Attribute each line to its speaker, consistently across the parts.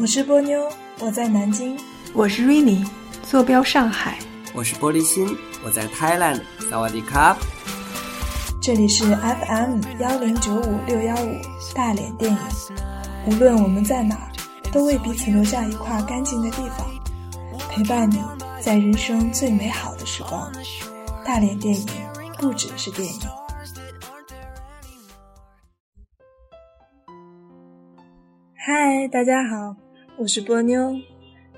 Speaker 1: 我是波妞，我在南京；
Speaker 2: 我是 Rainy，坐标上海；
Speaker 3: 我是玻璃心，我在 Thailand。萨瓦迪卡！
Speaker 1: 这里是 FM 幺零九五六幺五大连电影。无论我们在哪，都为彼此留下一块干净的地方，陪伴你在人生最美好的时光。大连电影不只是电影。嗨，大家好，我是波妞，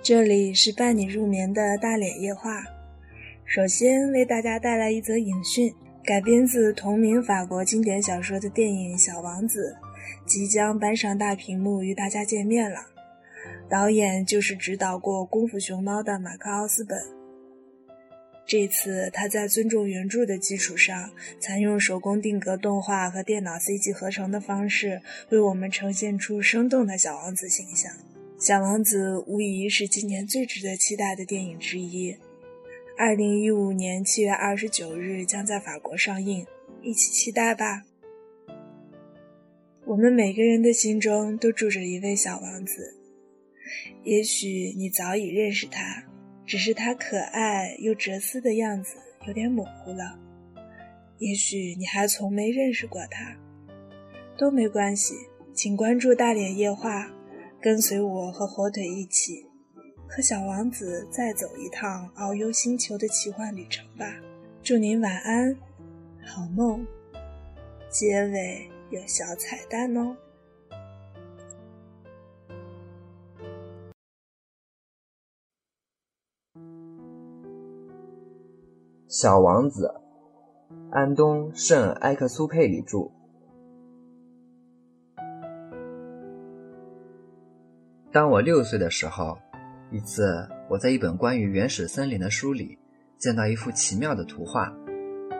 Speaker 1: 这里是伴你入眠的大脸夜话。首先为大家带来一则影讯，改编自同名法国经典小说的电影《小王子》即将搬上大屏幕与大家见面了。导演就是指导过《功夫熊猫》的马克·奥斯本。这次他在尊重原著的基础上，采用手工定格动画和电脑 CG 合成的方式，为我们呈现出生动的小王子形象。《小王子》无疑是今年最值得期待的电影之一。二零一五年七月二十九日将在法国上映，一起期待吧。我们每个人的心中都住着一位小王子，也许你早已认识他，只是他可爱又哲思的样子有点模糊了；也许你还从没认识过他，都没关系，请关注大脸夜话，跟随我和火腿一起。和小王子再走一趟遨游星球的奇幻旅程吧！祝您晚安，好梦。结尾有小彩蛋哦。
Speaker 4: 小王子，安东·圣埃克苏佩里著。当我六岁的时候。一次，我在一本关于原始森林的书里见到一幅奇妙的图画，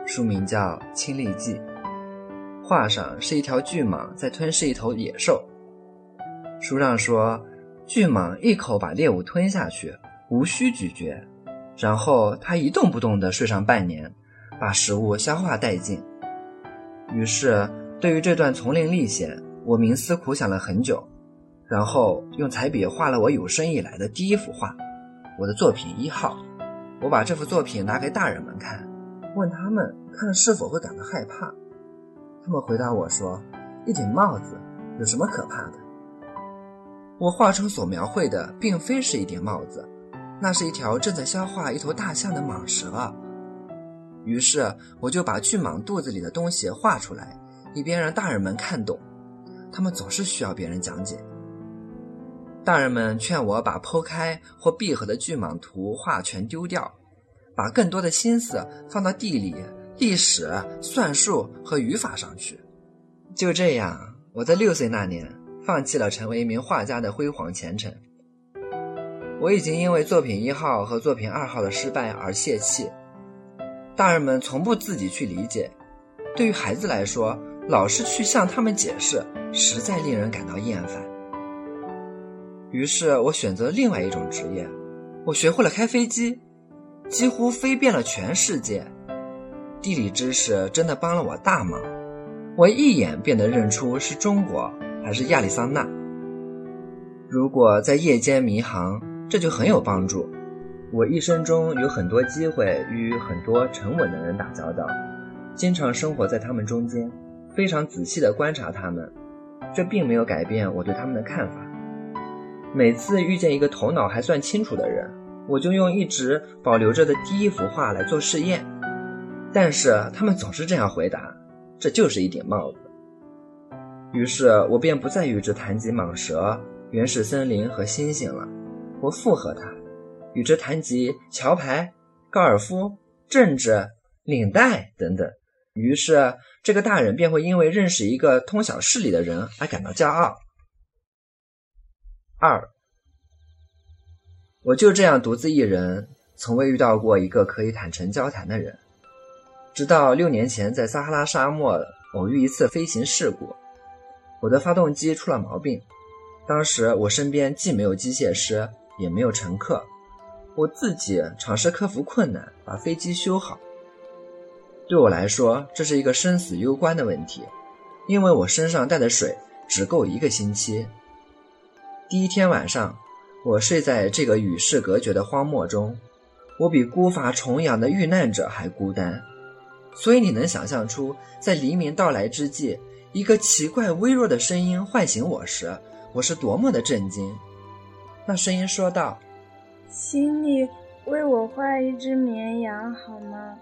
Speaker 4: 书名叫《亲历记》。画上是一条巨蟒在吞噬一头野兽。书上说，巨蟒一口把猎物吞下去，无需咀嚼，然后它一动不动地睡上半年，把食物消化殆尽。于是，对于这段丛林历险，我冥思苦想了很久。然后用彩笔画了我有生以来的第一幅画，我的作品一号。我把这幅作品拿给大人们看，问他们看是否会感到害怕。他们回答我说：“一顶帽子有什么可怕的？”我画中所描绘的并非是一顶帽子，那是一条正在消化一头大象的蟒蛇。于是我就把巨蟒肚子里的东西画出来，以便让大人们看懂。他们总是需要别人讲解。大人们劝我把剖开或闭合的巨蟒图画全丢掉，把更多的心思放到地理、历史、算术和语法上去。就这样，我在六岁那年放弃了成为一名画家的辉煌前程。我已经因为作品一号和作品二号的失败而泄气。大人们从不自己去理解，对于孩子来说，老师去向他们解释，实在令人感到厌烦。于是我选择另外一种职业，我学会了开飞机，几乎飞遍了全世界。地理知识真的帮了我大忙，我一眼便能认出是中国还是亚利桑那。如果在夜间迷航，这就很有帮助。我一生中有很多机会与很多沉稳的人打交道，经常生活在他们中间，非常仔细地观察他们，这并没有改变我对他们的看法。每次遇见一个头脑还算清楚的人，我就用一直保留着的第一幅画来做试验，但是他们总是这样回答：“这就是一顶帽子。”于是我便不再与之谈及蟒蛇、原始森林和星星了，我附和他，与之谈及桥牌、高尔夫、政治、领带等等。于是这个大人便会因为认识一个通晓事理的人而感到骄傲。二，我就这样独自一人，从未遇到过一个可以坦诚交谈的人。直到六年前在撒哈拉沙漠偶遇一次飞行事故，我的发动机出了毛病。当时我身边既没有机械师，也没有乘客，我自己尝试克服困难把飞机修好。对我来说，这是一个生死攸关的问题，因为我身上带的水只够一个星期。第一天晚上，我睡在这个与世隔绝的荒漠中，我比孤筏重洋的遇难者还孤单。所以你能想象出，在黎明到来之际，一个奇怪微弱的声音唤醒我时，我是多么的震惊。那声音说道：“
Speaker 1: 请你为我画一只绵羊好吗？”“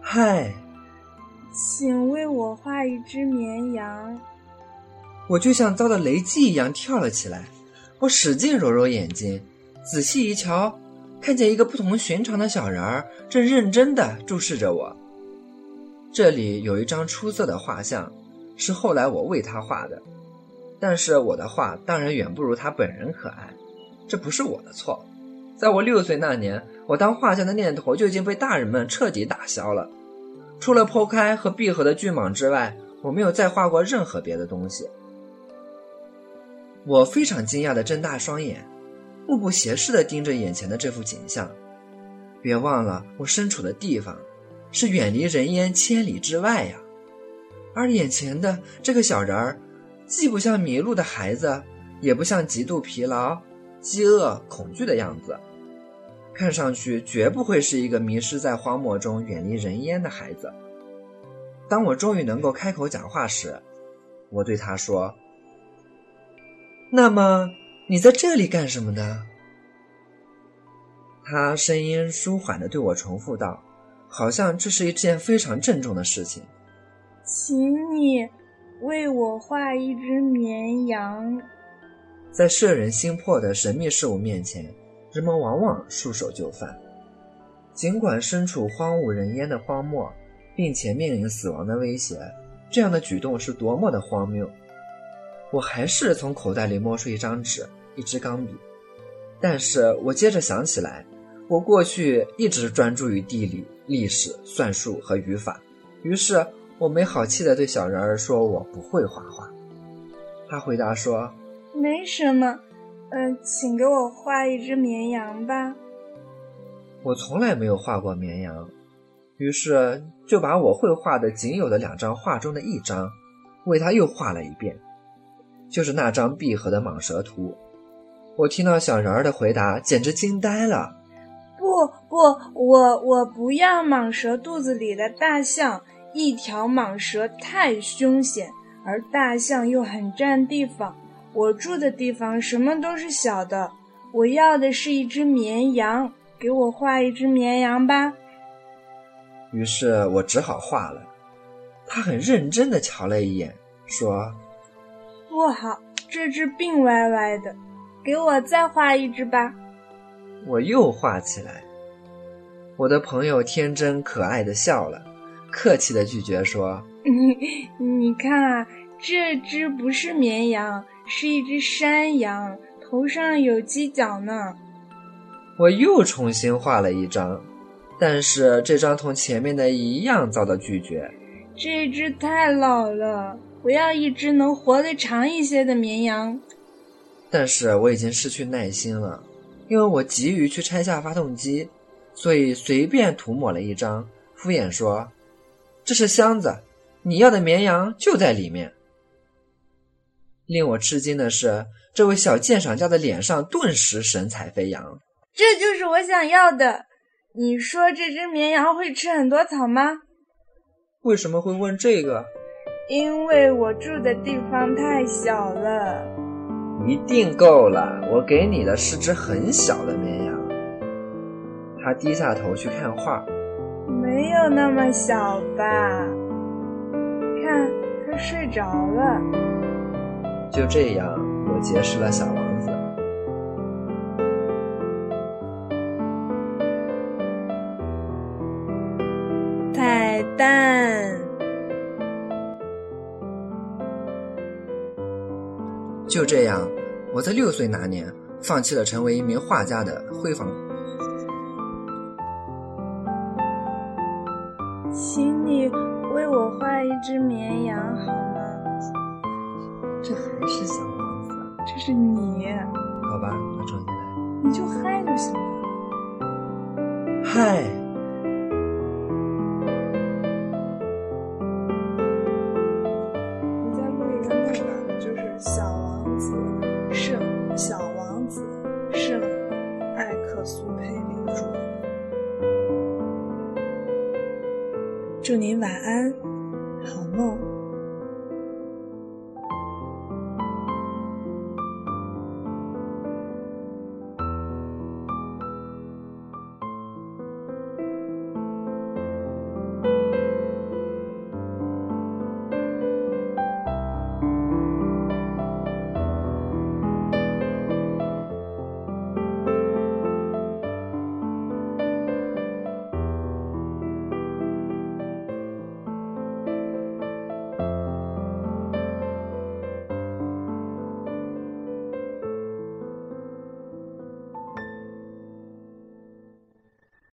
Speaker 4: 嗨。”“
Speaker 1: 请为我画一只绵羊。”
Speaker 4: 我就像遭到雷击一样跳了起来。我使劲揉揉眼睛，仔细一瞧，看见一个不同寻常的小人儿正认真地注视着我。这里有一张出色的画像，是后来我为他画的。但是我的画当然远不如他本人可爱，这不是我的错。在我六岁那年，我当画像的念头就已经被大人们彻底打消了。除了剖开和闭合的巨蟒之外，我没有再画过任何别的东西。我非常惊讶地睁大双眼，目不斜视地盯着眼前的这幅景象。别忘了，我身处的地方是远离人烟千里之外呀。而眼前的这个小人儿，既不像迷路的孩子，也不像极度疲劳、饥饿、恐惧的样子，看上去绝不会是一个迷失在荒漠中、远离人烟的孩子。当我终于能够开口讲话时，我对他说。那么你在这里干什么呢？他声音舒缓的对我重复道，好像这是一件非常郑重的事情。
Speaker 1: 请你为我画一只绵羊。
Speaker 4: 在摄人心魄的神秘事物面前，人们往往束手就范。尽管身处荒无人烟的荒漠，并且面临死亡的威胁，这样的举动是多么的荒谬！我还是从口袋里摸出一张纸、一支钢笔，但是我接着想起来，我过去一直专注于地理、历史、算术和语法，于是我没好气地对小人儿说：“我不会画画。”他回答说：“
Speaker 1: 没什么，嗯，请给我画一只绵羊吧。”
Speaker 4: 我从来没有画过绵羊，于是就把我会画的仅有的两张画中的一张，为他又画了一遍。就是那张闭合的蟒蛇图，我听到小人儿的回答，简直惊呆了。
Speaker 1: 不不，我我不要蟒蛇肚子里的大象，一条蟒蛇太凶险，而大象又很占地方。我住的地方什么都是小的，我要的是一只绵羊，给我画一只绵羊吧。
Speaker 4: 于是我只好画了。他很认真地瞧了一眼，说。
Speaker 1: 不好，这只病歪歪的，给我再画一只吧。
Speaker 4: 我又画起来。我的朋友天真可爱的笑了，客气的拒绝说：“
Speaker 1: 你看啊，这只不是绵羊，是一只山羊，头上有犄角呢。”
Speaker 4: 我又重新画了一张，但是这张同前面的一样遭到拒绝。
Speaker 1: 这只太老了。我要一只能活得长一些的绵羊，
Speaker 4: 但是我已经失去耐心了，因为我急于去拆下发动机，所以随便涂抹了一张，敷衍说：“这是箱子，你要的绵羊就在里面。”令我吃惊的是，这位小鉴赏家的脸上顿时神采飞扬。
Speaker 1: 这就是我想要的。你说这只绵羊会吃很多草吗？
Speaker 4: 为什么会问这个？
Speaker 1: 因为我住的地方太小了，
Speaker 4: 一定够了。我给你的是只很小的绵羊。他低下头去看画，
Speaker 1: 没有那么小吧？看，他睡着了。
Speaker 4: 就这样，我结识了小王子。
Speaker 1: 彩蛋。
Speaker 4: 就这样，我在六岁那年放弃了成为一名画家的辉煌。
Speaker 1: 请你为我画一只绵羊好吗？
Speaker 4: 这还是小王子？
Speaker 1: 这是你？
Speaker 4: 好吧，那重新来。
Speaker 1: 你就嗨就行了。
Speaker 4: 嗨。